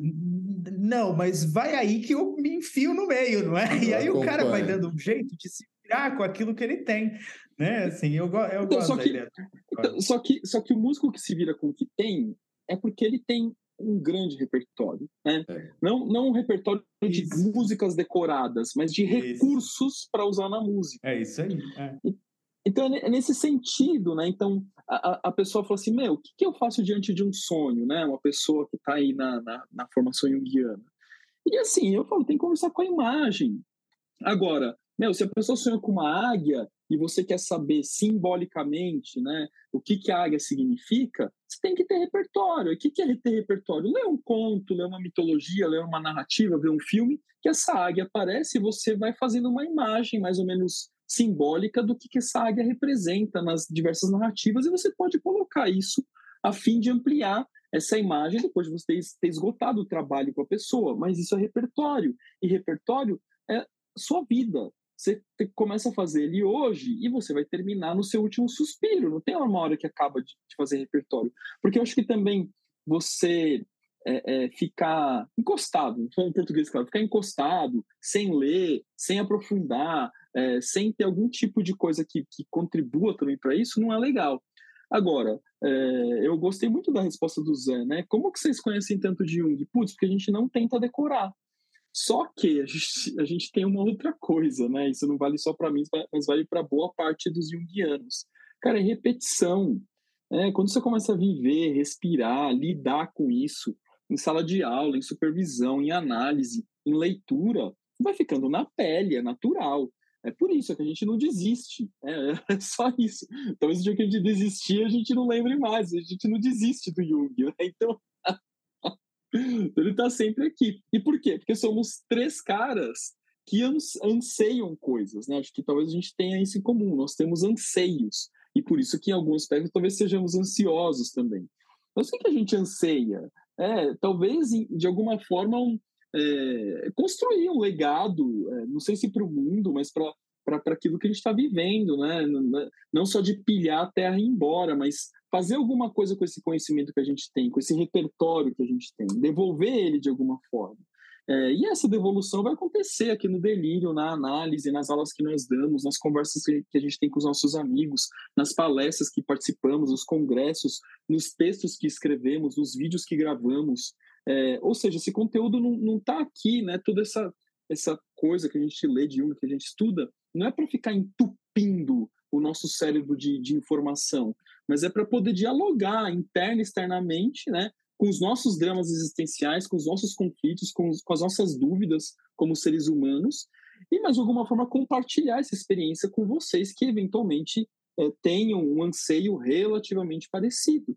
Não, mas vai aí que eu me enfio no meio, não é? E aí o cara vai dando um jeito de se virar com aquilo que ele tem, né? Assim, eu, eu então, gosto só que, então, só que Só que o músico que se vira com o que tem é porque ele tem um grande repertório, né? É. Não, não um repertório de músicas decoradas, mas de recursos para usar na música. É isso aí. É. Então, é nesse sentido, né? Então, a, a pessoa fala assim, meu, o que, que eu faço diante de um sonho, né? Uma pessoa que está aí na, na, na formação junguiana. E assim, eu falo, tem que conversar com a imagem. Agora, meu, se a pessoa sonha com uma águia e você quer saber simbolicamente, né, o que, que a águia significa, você tem que ter repertório. E o que, que é ter repertório? Ler um conto, ler uma mitologia, ler uma narrativa, ver um filme, que essa águia aparece e você vai fazendo uma imagem mais ou menos simbólica do que, que essa águia representa nas diversas narrativas, e você pode colocar isso a fim de ampliar essa imagem depois de você ter esgotado o trabalho com a pessoa. Mas isso é repertório, e repertório é sua vida. Você começa a fazer ele hoje e você vai terminar no seu último suspiro. Não tem uma hora que acaba de, fazer repertório. Porque eu acho que também você é, é, ficar encostado, em português, claro, ficar encostado, sem ler, sem aprofundar, é, sem ter algum tipo de coisa que, que contribua também para isso, não é legal. Agora, é, eu gostei muito da resposta do Zé, né? Como que vocês conhecem tanto de Jung? Putz, porque a gente não tenta decorar. Só que a gente, a gente tem uma outra coisa, né? Isso não vale só para mim, mas vale para boa parte dos junguianos. Cara, é repetição. É, quando você começa a viver, respirar, lidar com isso, em sala de aula, em supervisão, em análise, em leitura, vai ficando na pele, é natural. É por isso que a gente não desiste. É, é só isso. Talvez o dia que a gente desistir, a gente não lembre mais. A gente não desiste do Jung. Né? Então, ele está sempre aqui. E por quê? Porque somos três caras que anseiam coisas. Né? Acho que talvez a gente tenha isso em comum. Nós temos anseios. E por isso que em alguns aspectos talvez sejamos ansiosos também. Mas o que a gente anseia? É, talvez, de alguma forma, um, é, construir um legado, é, não sei se para o mundo, mas para aquilo que a gente está vivendo, né? Não só de pilhar a terra e ir embora, mas fazer alguma coisa com esse conhecimento que a gente tem, com esse repertório que a gente tem, devolver ele de alguma forma. É, e essa devolução vai acontecer aqui no Delírio, na análise, nas aulas que nós damos, nas conversas que, que a gente tem com os nossos amigos, nas palestras que participamos, nos congressos, nos textos que escrevemos, nos vídeos que gravamos. É, ou seja, esse conteúdo não está aqui, né? Toda essa, essa coisa que a gente lê de Jung, que a gente estuda, não é para ficar entupindo o nosso cérebro de, de informação, mas é para poder dialogar interna e externamente, né? Com os nossos dramas existenciais, com os nossos conflitos, com, com as nossas dúvidas como seres humanos, e, mas de alguma forma, compartilhar essa experiência com vocês que eventualmente é, tenham um anseio relativamente parecido.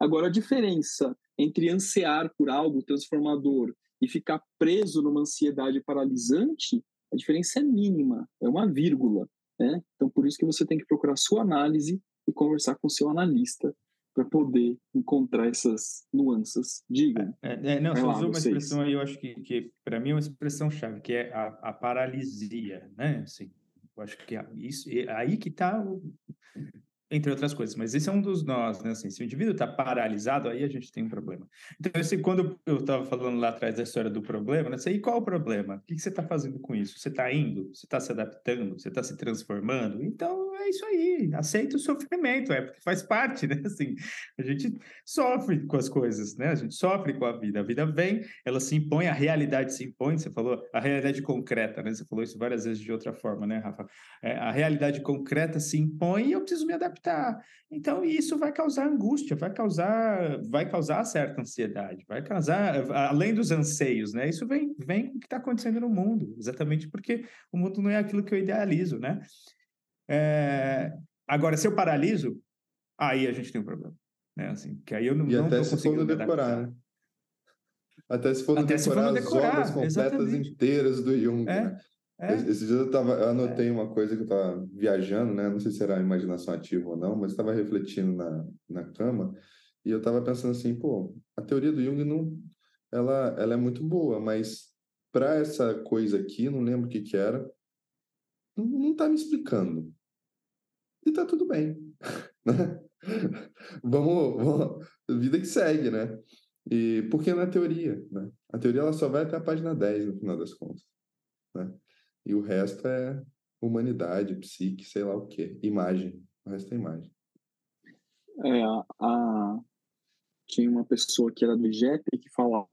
Agora, a diferença entre ansiar por algo transformador e ficar preso numa ansiedade paralisante, a diferença é mínima, é uma vírgula. Né? Então, por isso que você tem que procurar sua análise e conversar com seu analista para poder encontrar essas nuances. Diga. É, é, não, você usou uma expressão aí, eu acho que, que para mim é uma expressão chave, que é a, a paralisia, né? Assim, eu acho que é isso, é aí que está entre outras coisas, mas esse é um dos nós, né? Assim, se o indivíduo está paralisado, aí a gente tem um problema. Então, assim, quando eu estava falando lá atrás da história do problema, né? E qual o problema? O que, que você está fazendo com isso? Você está indo? Você está se adaptando? Você está se transformando? Então, é isso aí. Aceita o sofrimento, é porque faz parte, né? Assim, a gente sofre com as coisas, né? A gente sofre com a vida. A vida vem, ela se impõe, a realidade se impõe. Você falou a realidade concreta, né? Você falou isso várias vezes de outra forma, né, Rafa? É, a realidade concreta se impõe e eu preciso me adaptar adaptar. Então, isso vai causar angústia, vai causar, vai causar certa ansiedade, vai causar, além dos anseios, né? Isso vem, vem com o que está acontecendo no mundo, exatamente porque o mundo não é aquilo que eu idealizo, né? É... Agora, se eu paraliso, aí a gente tem um problema, né? Assim, que aí eu não, e não até se for decorar, né? Até se for decorar, decorar as obras completas exatamente. inteiras do Jung, é. né? É. Esses dias eu, tava, eu anotei é. uma coisa que eu estava viajando, né? Não sei se era a imaginação ativa ou não, mas estava refletindo na, na cama e eu estava pensando assim, pô, a teoria do Jung não, ela, ela é muito boa, mas para essa coisa aqui, não lembro o que que era, não, não tá me explicando. E tá tudo bem, né? vamos, vamos, vida que segue, né? E porque na teoria, né? A teoria ela só vai até a página 10 no final das contas, né? E o resto é humanidade, psique, sei lá o quê. Imagem. O resto é imagem. É, a, tinha uma pessoa que era do IGEP que falava,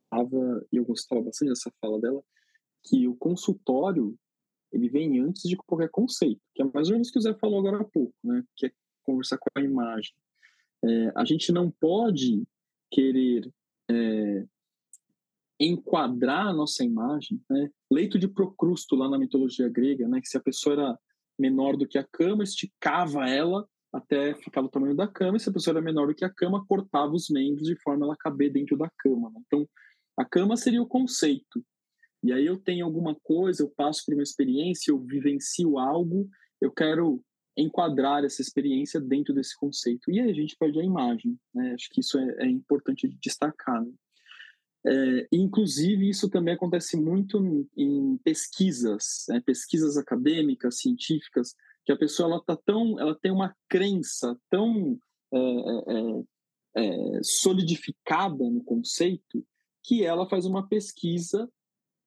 e eu gostava bastante dessa fala dela, que o consultório ele vem antes de qualquer conceito, que é mais ou menos o que o Zé falou agora há pouco, né? Que é conversar com a imagem. É, a gente não pode querer é, enquadrar a nossa imagem, né? Leito de Procrusto lá na mitologia grega, né? Que se a pessoa era menor do que a cama, esticava ela até ficar do tamanho da cama, e se a pessoa era menor do que a cama, cortava os membros de forma ela caber dentro da cama. Né? Então, a cama seria o conceito. E aí eu tenho alguma coisa, eu passo por uma experiência, eu vivencio algo, eu quero enquadrar essa experiência dentro desse conceito. E aí a gente perde a imagem. Né? Acho que isso é, é importante destacar. Né? É, inclusive, isso também acontece muito em pesquisas, né? pesquisas acadêmicas, científicas, que a pessoa ela tá tão, ela tem uma crença tão é, é, solidificada no conceito que ela faz uma pesquisa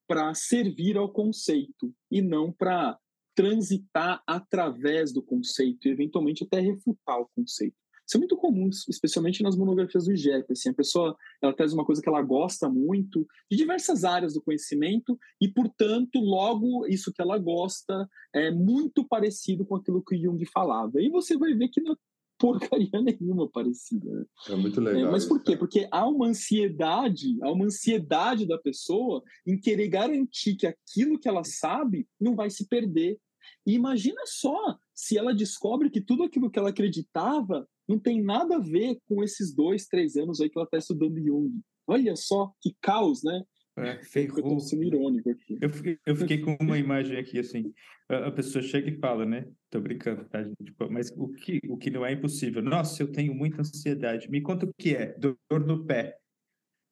para servir ao conceito e não para transitar através do conceito e eventualmente até refutar o conceito. Isso é muito comum, especialmente nas monografias do IGEP. Assim, a pessoa ela traz uma coisa que ela gosta muito de diversas áreas do conhecimento e, portanto, logo isso que ela gosta é muito parecido com aquilo que Jung falava. E você vai ver que não é porcaria nenhuma parecida. Né? É muito legal. É, mas por quê? Porque há uma ansiedade, há uma ansiedade da pessoa em querer garantir que aquilo que ela sabe não vai se perder. E imagina só se ela descobre que tudo aquilo que ela acreditava não tem nada a ver com esses dois, três anos aí que ela está estudando Jung. Olha só que caos, né? É, ferrou. Eu sendo irônico aqui. Eu fiquei, eu fiquei com uma imagem aqui, assim, a, a, pessoa chega e fala, né? Tô brincando, tá, gente? Mas o que, o que não é impossível? Nossa, eu tenho muita ansiedade. Me conta o que é, dor no pé.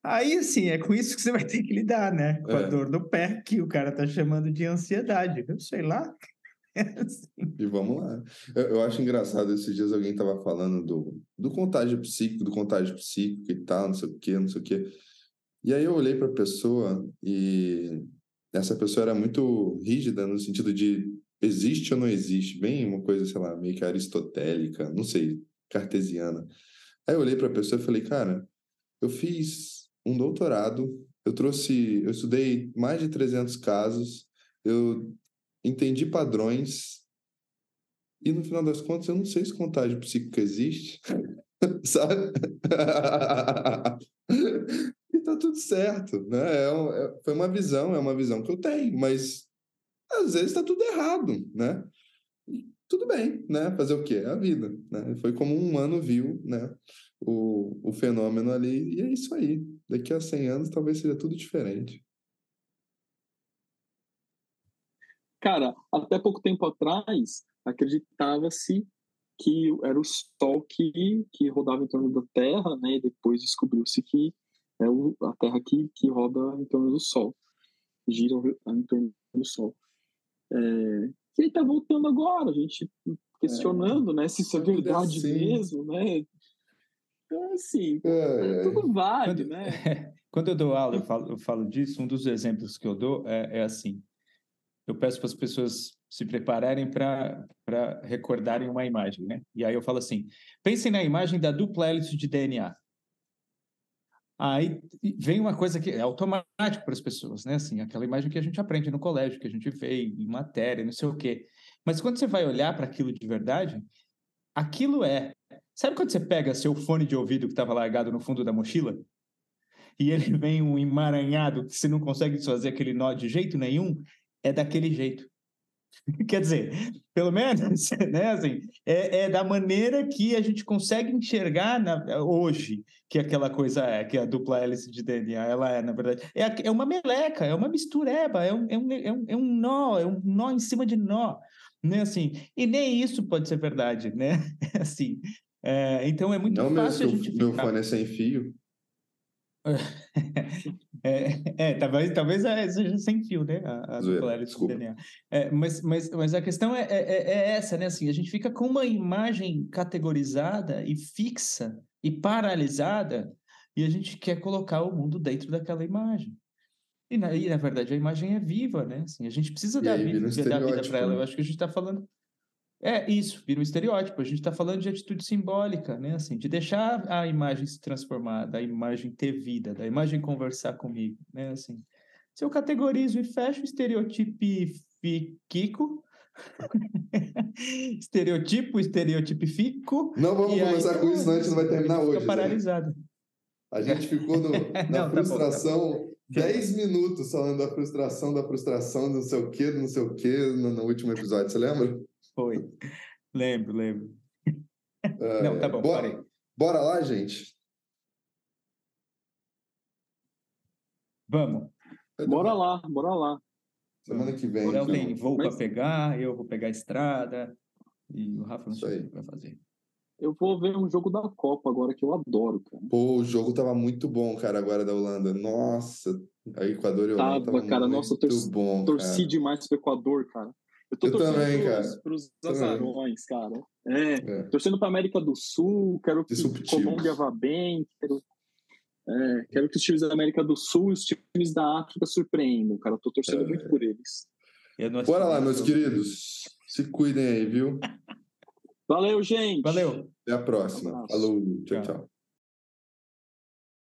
Aí, assim, é com isso que você vai ter que lidar, né? Com é. a dor no pé, que o cara tá chamando de ansiedade. Eu sei lá. E vamos lá. Eu, eu, acho engraçado, esses dias alguém estava falando do, do contágio psíquico, do contágio psíquico e tal, não sei o quê, não sei o quê. E aí eu olhei para a pessoa e essa pessoa era muito rígida no sentido de existe ou não existe, bem uma coisa, sei lá, meio que aristotélica, não sei, cartesiana. Aí eu olhei para a pessoa e falei, cara, eu fiz um doutorado, eu trouxe, eu estudei mais de 300 casos, eu entendi padrões e no final das contas eu não sei se contágio psíquico existe, sabe? e tá tudo certo, né? É, é, foi uma visão, é uma visão que eu tenho, mas às vezes tá tudo errado, né? E tudo bem, né? Fazer o quê? É a vida, né? Foi como um humano viu, né? O, o fenômeno ali, e é isso aí. Daqui a 100 anos talvez seja tudo diferente. Cara, até pouco tempo atrás, acreditava-se que era o Sol que, que rodava em torno da Terra, né? E depois descobriu-se que é o, a Terra que, que roda em torno do Sol, gira em torno do Sol. É, e ele está voltando agora, a gente questionando, é, né? Se isso é verdade assim. mesmo, né? Então, assim, é, tudo vale, quando, né? Quando eu dou aula, eu falo, eu falo disso, um dos exemplos que eu dou é, é assim, eu peço para as pessoas se prepararem para recordarem uma imagem, né? E aí eu falo assim: pensem na imagem da dupla hélice de DNA. Aí vem uma coisa que é automático para as pessoas, né? Assim, aquela imagem que a gente aprende no colégio, que a gente vê em matéria, não sei o quê. Mas quando você vai olhar para aquilo de verdade, aquilo é. Sabe quando você pega seu fone de ouvido que estava largado no fundo da mochila? E ele vem um emaranhado que você não consegue desfazer aquele nó de jeito nenhum? É daquele jeito. Quer dizer, pelo menos, né, assim, é, é, da maneira que a gente consegue enxergar na, hoje que aquela coisa é, que a dupla hélice de DNA, ela é, na verdade, é, é uma meleca, é uma mistureba, é um, é, um, é, um, é um nó, é um nó em cima de nó, né, assim, e nem isso pode ser verdade, né, assim, é, então é muito Não, fácil meu, a gente meu ficar... fone é sem fio. É, é, talvez, talvez seja sem fio, né? A, a do DNA. É, mas, mas, mas a questão é, é, é, essa, né? Assim, a gente fica com uma imagem categorizada e fixa e paralisada e a gente quer colocar o mundo dentro daquela imagem. E na, e, na verdade, a imagem é viva, né? Assim, a gente precisa dar, vida, dar vida para ela. Eu acho que a gente está falando é isso, vira um estereótipo. A gente está falando de atitude simbólica, né? Assim, de deixar a imagem se transformar, da imagem ter vida, da imagem conversar comigo, né? Assim, se eu categorizo e fecho o estereotipifico, estereotipo, estereotipifico. Não vamos começar com isso, senão a gente não vai terminar hoje. Fica paralisado. Né? A gente ficou no, na não, frustração tá bom, tá bom. 10 minutos falando da frustração, da frustração, não sei o quê, não sei o quê, no, no último episódio, você lembra? Foi. Lembro, lembro. É, Não, tá bom, bora, parei. Bora lá, gente? Vamos. Bora lá, bora lá. Semana que vem. O Léo então. tem voo Mas... para pegar, eu vou pegar a estrada e o Rafa não sei o que vai fazer. Eu vou ver um jogo da Copa agora que eu adoro, cara. Pô, o jogo tava muito bom, cara, agora da Holanda. Nossa, a Equador e Holanda tava, tava cara, muito nossa, torci, bom, torci cara. demais pro Equador, cara. Eu tô eu torcendo também, pros, pros azarões, cara. É, é. torcendo pra América do Sul, quero que Disruptivo. Colômbia vá bem, quero, é, quero que os times da América do Sul e os times da África surpreendam, cara. Eu tô torcendo é. muito por eles. Bora lá, meus queridos. Se cuidem aí, viu? Valeu, gente. Valeu. Até a próxima. Um Falou. tchau. tchau. tchau.